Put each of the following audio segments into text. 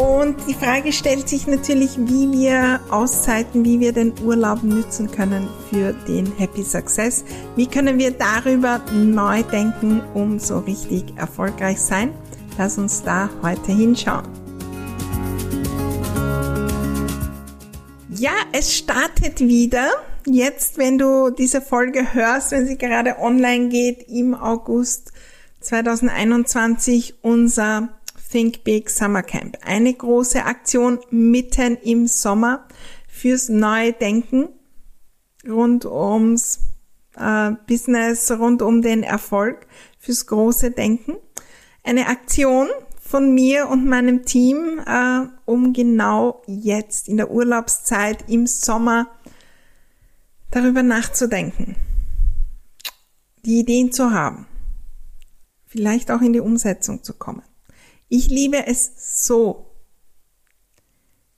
und die Frage stellt sich natürlich, wie wir Auszeiten, wie wir den Urlaub nützen können für den Happy Success. Wie können wir darüber neu denken, um so richtig erfolgreich sein? Lass uns da heute hinschauen. Ja, es startet wieder. Jetzt, wenn du diese Folge hörst, wenn sie gerade online geht, im August 2021, unser Think Big Summer Camp. Eine große Aktion mitten im Sommer fürs neue Denken rund ums äh, Business, rund um den Erfolg, fürs große Denken. Eine Aktion von mir und meinem Team, äh, um genau jetzt in der Urlaubszeit im Sommer darüber nachzudenken, die Ideen zu haben, vielleicht auch in die Umsetzung zu kommen. Ich liebe es so,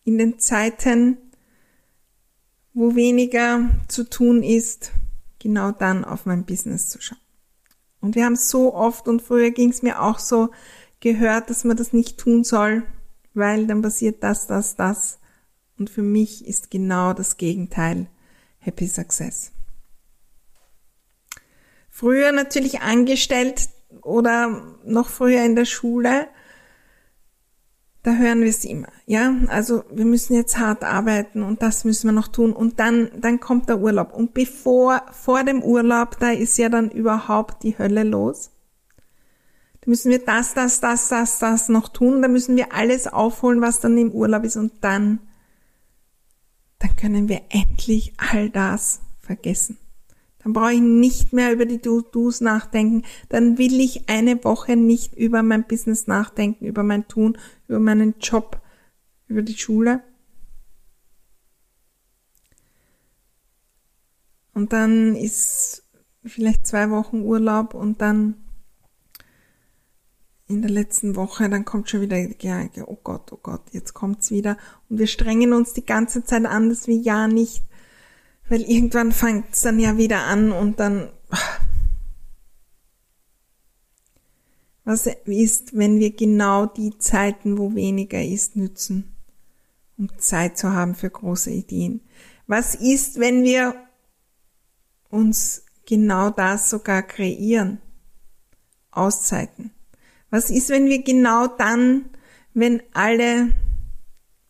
in den Zeiten, wo weniger zu tun ist, genau dann auf mein Business zu schauen. Und wir haben so oft, und früher ging es mir auch so, gehört, dass man das nicht tun soll, weil dann passiert das, das, das. Und für mich ist genau das Gegenteil Happy Success. Früher natürlich angestellt oder noch früher in der Schule da hören wir es immer. Ja, also wir müssen jetzt hart arbeiten und das müssen wir noch tun und dann, dann kommt der Urlaub. Und bevor, vor dem Urlaub, da ist ja dann überhaupt die Hölle los. Da müssen wir das, das, das, das, das noch tun. Da müssen wir alles aufholen, was dann im Urlaub ist und dann, dann können wir endlich all das vergessen. Dann brauche ich nicht mehr über die Do-Dos nachdenken. Dann will ich eine Woche nicht über mein Business nachdenken, über mein Tun, über meinen Job, über die Schule. Und dann ist vielleicht zwei Wochen Urlaub und dann in der letzten Woche, dann kommt schon wieder die Gedanke, oh Gott, oh Gott, jetzt kommt's wieder. Und wir strengen uns die ganze Zeit an, dass wir ja nicht weil irgendwann fängt es dann ja wieder an und dann. Was ist, wenn wir genau die Zeiten, wo weniger ist, nützen, um Zeit zu haben für große Ideen? Was ist, wenn wir uns genau das sogar kreieren? Auszeiten. Was ist, wenn wir genau dann, wenn alle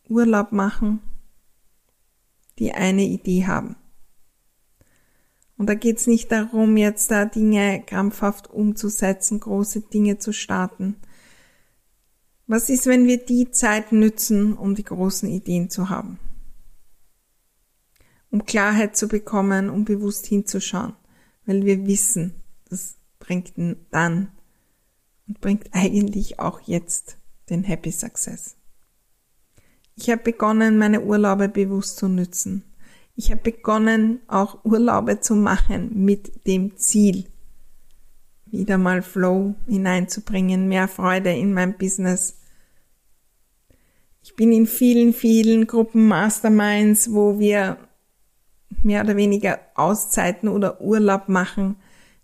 Urlaub machen, die eine Idee haben? Und da geht's nicht darum, jetzt da Dinge krampfhaft umzusetzen, große Dinge zu starten. Was ist, wenn wir die Zeit nützen, um die großen Ideen zu haben? Um Klarheit zu bekommen, um bewusst hinzuschauen, weil wir wissen, das bringt dann und bringt eigentlich auch jetzt den Happy Success. Ich habe begonnen, meine Urlaube bewusst zu nützen. Ich habe begonnen, auch Urlaube zu machen mit dem Ziel, wieder mal Flow hineinzubringen, mehr Freude in mein Business. Ich bin in vielen, vielen Gruppen Masterminds, wo wir mehr oder weniger Auszeiten oder Urlaub machen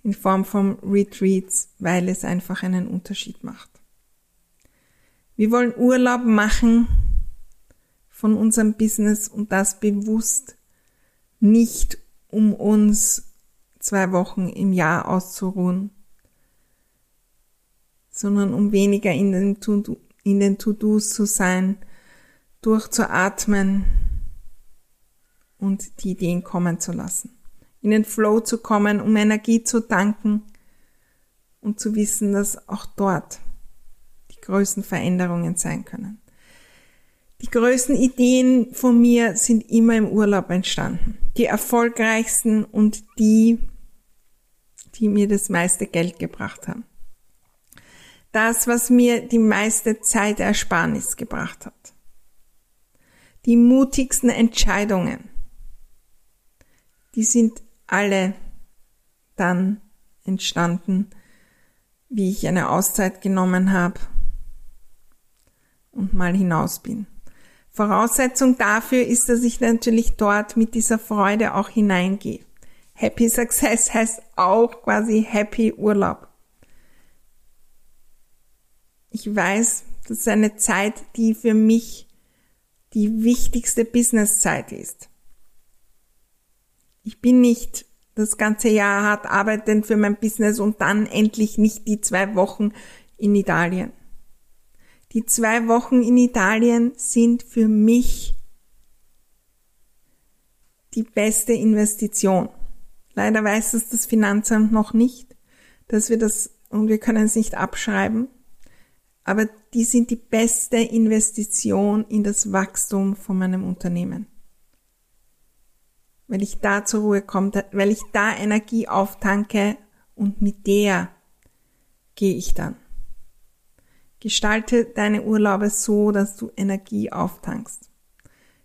in Form von Retreats, weil es einfach einen Unterschied macht. Wir wollen Urlaub machen von unserem Business und das bewusst nicht um uns zwei Wochen im Jahr auszuruhen, sondern um weniger in den, To-Dos zu sein, durchzuatmen und die Ideen kommen zu lassen. in den Flow zu kommen, um Energie zu tanken und zu wissen, dass auch dort die größten Veränderungen sein können. Die größten Ideen von mir sind immer im Urlaub entstanden. Die erfolgreichsten und die, die mir das meiste Geld gebracht haben. Das, was mir die meiste Zeitersparnis gebracht hat. Die mutigsten Entscheidungen. Die sind alle dann entstanden, wie ich eine Auszeit genommen habe und mal hinaus bin. Voraussetzung dafür ist, dass ich natürlich dort mit dieser Freude auch hineingehe. Happy Success heißt auch quasi Happy Urlaub. Ich weiß, das ist eine Zeit, die für mich die wichtigste Businesszeit ist. Ich bin nicht das ganze Jahr hart arbeiten für mein Business und dann endlich nicht die zwei Wochen in Italien. Die zwei Wochen in Italien sind für mich die beste Investition. Leider weiß es das Finanzamt noch nicht, dass wir das, und wir können es nicht abschreiben, aber die sind die beste Investition in das Wachstum von meinem Unternehmen. Weil ich da zur Ruhe komme, weil ich da Energie auftanke und mit der gehe ich dann. Gestalte deine Urlaube so, dass du Energie auftankst.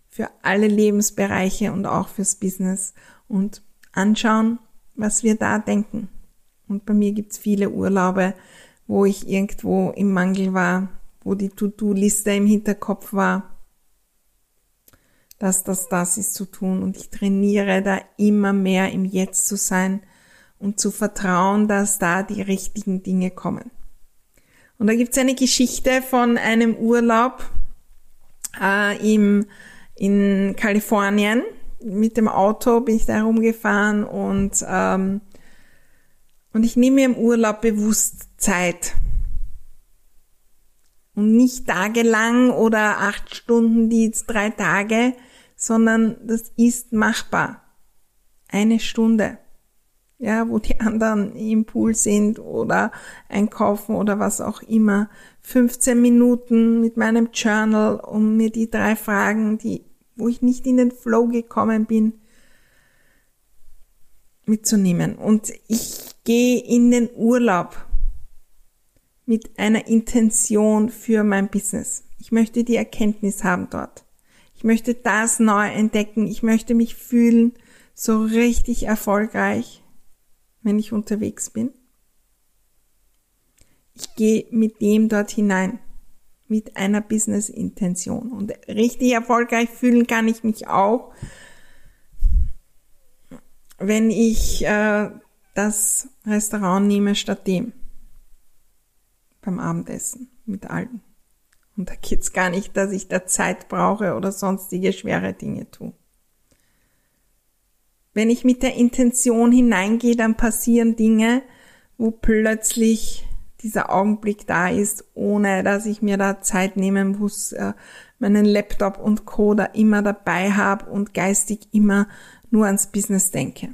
Für alle Lebensbereiche und auch fürs Business und anschauen, was wir da denken. Und bei mir gibt's viele Urlaube, wo ich irgendwo im Mangel war, wo die To-Do-Liste im Hinterkopf war, dass das das ist zu tun. Und ich trainiere da immer mehr im Jetzt zu sein und zu vertrauen, dass da die richtigen Dinge kommen. Und da gibt's eine Geschichte von einem Urlaub äh, im, in Kalifornien. Mit dem Auto bin ich da rumgefahren und, ähm, und ich nehme mir im Urlaub bewusst Zeit. Und nicht tagelang oder acht Stunden, die jetzt drei Tage, sondern das ist machbar. Eine Stunde ja, wo die anderen im Pool sind oder einkaufen oder was auch immer. 15 Minuten mit meinem Journal, um mir die drei Fragen, die, wo ich nicht in den Flow gekommen bin, mitzunehmen. Und ich gehe in den Urlaub mit einer Intention für mein Business. Ich möchte die Erkenntnis haben dort. Ich möchte das neu entdecken. Ich möchte mich fühlen so richtig erfolgreich wenn ich unterwegs bin. Ich gehe mit dem dort hinein, mit einer Business-Intention. Und richtig erfolgreich fühlen kann ich mich auch, wenn ich äh, das Restaurant nehme statt dem beim Abendessen mit allen. Und da geht's gar nicht, dass ich da Zeit brauche oder sonstige schwere Dinge tue. Wenn ich mit der Intention hineingehe, dann passieren Dinge, wo plötzlich dieser Augenblick da ist, ohne dass ich mir da Zeit nehmen muss, äh, meinen Laptop und Co. da immer dabei habe und geistig immer nur ans Business denke.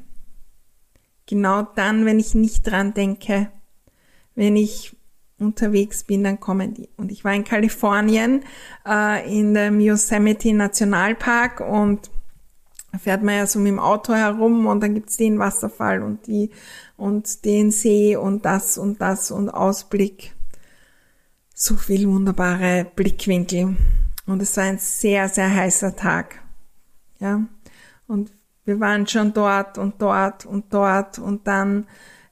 Genau dann, wenn ich nicht dran denke, wenn ich unterwegs bin, dann kommen die. Und ich war in Kalifornien äh, in dem Yosemite Nationalpark und fährt man ja so mit dem Auto herum und dann gibt's den Wasserfall und die und den See und das und das und Ausblick. So viel wunderbare Blickwinkel. Und es war ein sehr, sehr heißer Tag. Ja. Und wir waren schon dort und dort und dort und dann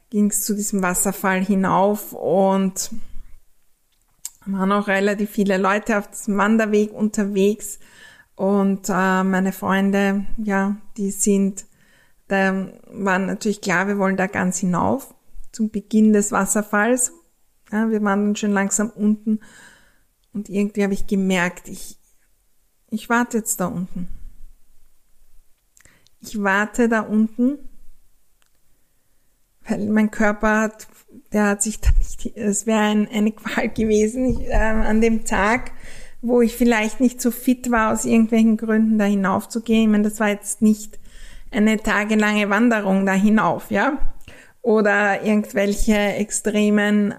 ging's zu diesem Wasserfall hinauf und waren auch relativ viele Leute auf diesem Wanderweg unterwegs und äh, meine Freunde, ja, die sind, da waren natürlich klar, wir wollen da ganz hinauf zum Beginn des Wasserfalls. Ja, wir waren dann schon langsam unten und irgendwie habe ich gemerkt, ich, ich warte jetzt da unten. Ich warte da unten, weil mein Körper hat, der hat sich da nicht, es wäre ein, eine Qual gewesen ich, äh, an dem Tag wo ich vielleicht nicht so fit war, aus irgendwelchen Gründen da hinaufzugehen. Ich meine, das war jetzt nicht eine tagelange Wanderung da hinauf, ja? Oder irgendwelche extremen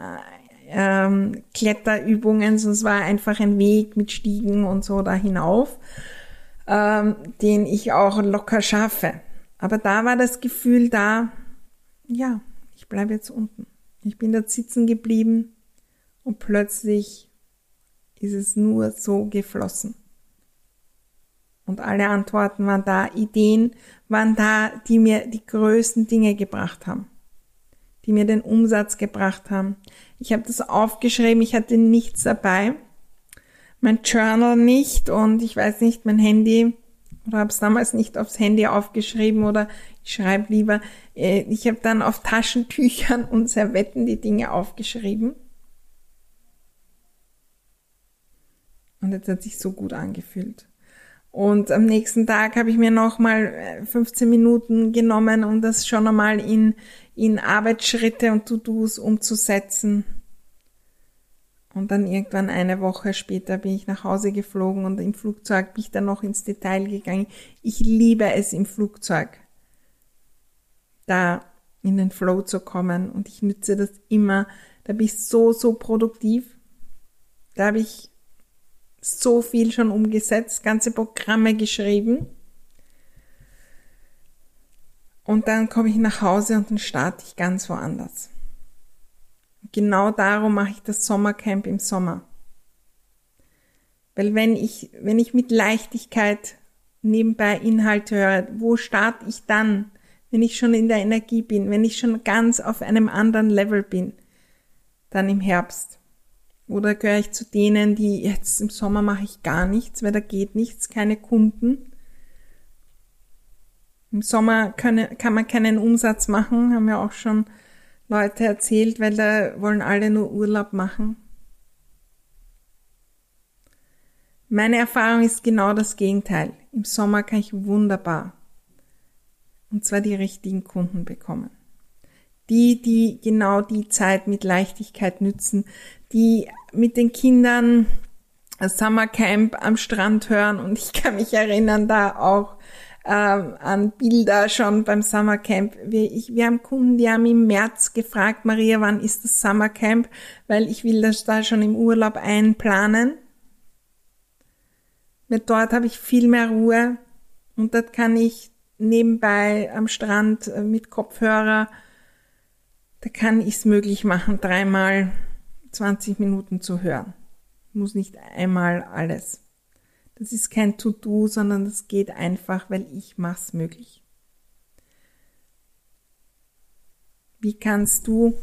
ähm, Kletterübungen, sonst war einfach ein Weg mit Stiegen und so da hinauf, ähm, den ich auch locker schaffe. Aber da war das Gefühl da, ja, ich bleibe jetzt unten. Ich bin dort sitzen geblieben und plötzlich ist es nur so geflossen. Und alle Antworten waren da, Ideen waren da, die mir die größten Dinge gebracht haben, die mir den Umsatz gebracht haben. Ich habe das aufgeschrieben, ich hatte nichts dabei, mein Journal nicht und ich weiß nicht, mein Handy oder habe es damals nicht aufs Handy aufgeschrieben oder ich schreibe lieber, äh, ich habe dann auf Taschentüchern und Servetten die Dinge aufgeschrieben. Und jetzt hat sich so gut angefühlt. Und am nächsten Tag habe ich mir nochmal 15 äh, Minuten genommen, um das schon einmal in, in Arbeitsschritte und To-Dos umzusetzen. Und dann irgendwann eine Woche später bin ich nach Hause geflogen und im Flugzeug bin ich dann noch ins Detail gegangen. Ich liebe es im Flugzeug, da in den Flow zu kommen und ich nütze das immer. Da bin ich so, so produktiv. Da habe ich so viel schon umgesetzt, ganze Programme geschrieben. Und dann komme ich nach Hause und dann starte ich ganz woanders. Genau darum mache ich das Sommercamp im Sommer. Weil wenn ich, wenn ich mit Leichtigkeit nebenbei Inhalte höre, wo starte ich dann, wenn ich schon in der Energie bin, wenn ich schon ganz auf einem anderen Level bin, dann im Herbst. Oder gehöre ich zu denen, die jetzt im Sommer mache ich gar nichts, weil da geht nichts, keine Kunden. Im Sommer kann, kann man keinen Umsatz machen, haben wir auch schon Leute erzählt, weil da wollen alle nur Urlaub machen. Meine Erfahrung ist genau das Gegenteil. Im Sommer kann ich wunderbar und zwar die richtigen Kunden bekommen. Die, die genau die Zeit mit Leichtigkeit nützen, die mit den Kindern Summercamp am Strand hören und ich kann mich erinnern da auch ähm, an Bilder schon beim Summercamp. Wir, ich, wir haben Kunden, die haben im März gefragt, Maria, wann ist das Summercamp? Weil ich will das da schon im Urlaub einplanen. Weil dort habe ich viel mehr Ruhe und dort kann ich nebenbei am Strand äh, mit Kopfhörer, da kann ich es möglich machen, dreimal 20 Minuten zu hören. Muss nicht einmal alles. Das ist kein To-Do, sondern das geht einfach, weil ich mach's möglich. Wie kannst du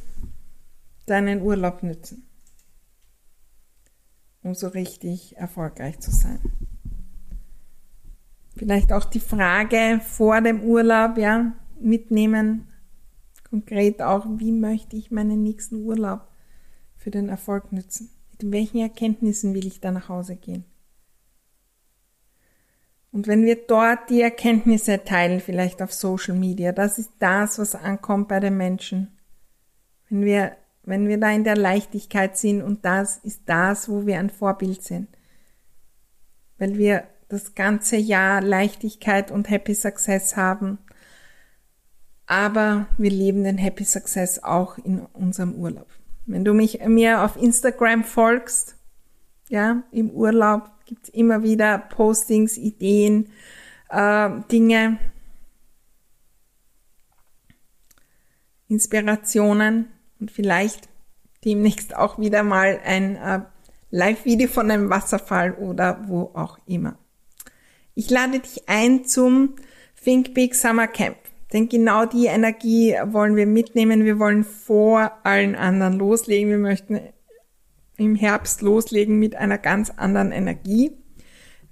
deinen Urlaub nützen, um so richtig erfolgreich zu sein? Vielleicht auch die Frage vor dem Urlaub, ja, mitnehmen. Konkret auch, wie möchte ich meinen nächsten Urlaub für den Erfolg nützen? Mit welchen Erkenntnissen will ich da nach Hause gehen? Und wenn wir dort die Erkenntnisse teilen, vielleicht auf Social Media, das ist das, was ankommt bei den Menschen. Wenn wir, wenn wir da in der Leichtigkeit sind und das ist das, wo wir ein Vorbild sind. Weil wir das ganze Jahr Leichtigkeit und Happy Success haben. Aber wir leben den Happy Success auch in unserem Urlaub. Wenn du mich mir auf Instagram folgst, ja, im Urlaub gibt's immer wieder Postings, Ideen, äh, Dinge, Inspirationen und vielleicht demnächst auch wieder mal ein äh, Live-Video von einem Wasserfall oder wo auch immer. Ich lade dich ein zum Think Big Summer Camp. Denn genau die Energie wollen wir mitnehmen. Wir wollen vor allen anderen loslegen. Wir möchten im Herbst loslegen mit einer ganz anderen Energie.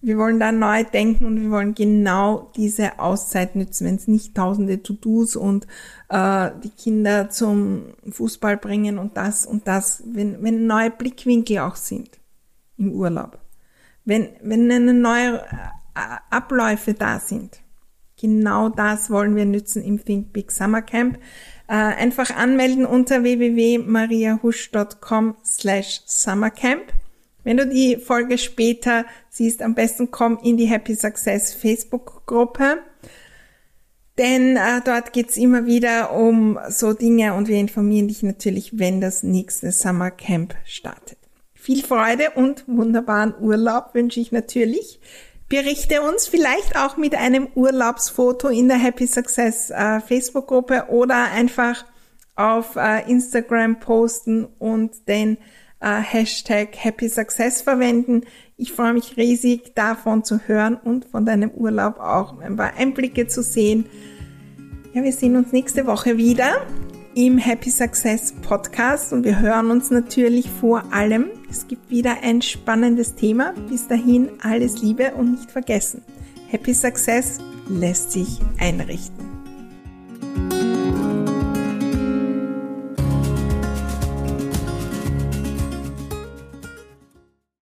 Wir wollen da neu denken und wir wollen genau diese Auszeit nützen, wenn es nicht tausende To-Dos und äh, die Kinder zum Fußball bringen und das und das, wenn, wenn neue Blickwinkel auch sind im Urlaub. Wenn, wenn eine neue äh, Abläufe da sind. Genau das wollen wir nützen im Think Big Summer Camp. Äh, einfach anmelden unter www.mariahusch.com slash summercamp. Wenn du die Folge später siehst, am besten komm in die Happy Success Facebook Gruppe. Denn äh, dort geht's immer wieder um so Dinge und wir informieren dich natürlich, wenn das nächste Summer Camp startet. Viel Freude und wunderbaren Urlaub wünsche ich natürlich. Berichte uns vielleicht auch mit einem Urlaubsfoto in der Happy Success äh, Facebook-Gruppe oder einfach auf äh, Instagram posten und den äh, Hashtag Happy Success verwenden. Ich freue mich riesig davon zu hören und von deinem Urlaub auch ein paar Einblicke zu sehen. Ja, wir sehen uns nächste Woche wieder im Happy Success Podcast und wir hören uns natürlich vor allem. Es gibt wieder ein spannendes Thema. Bis dahin alles Liebe und nicht vergessen. Happy Success lässt sich einrichten.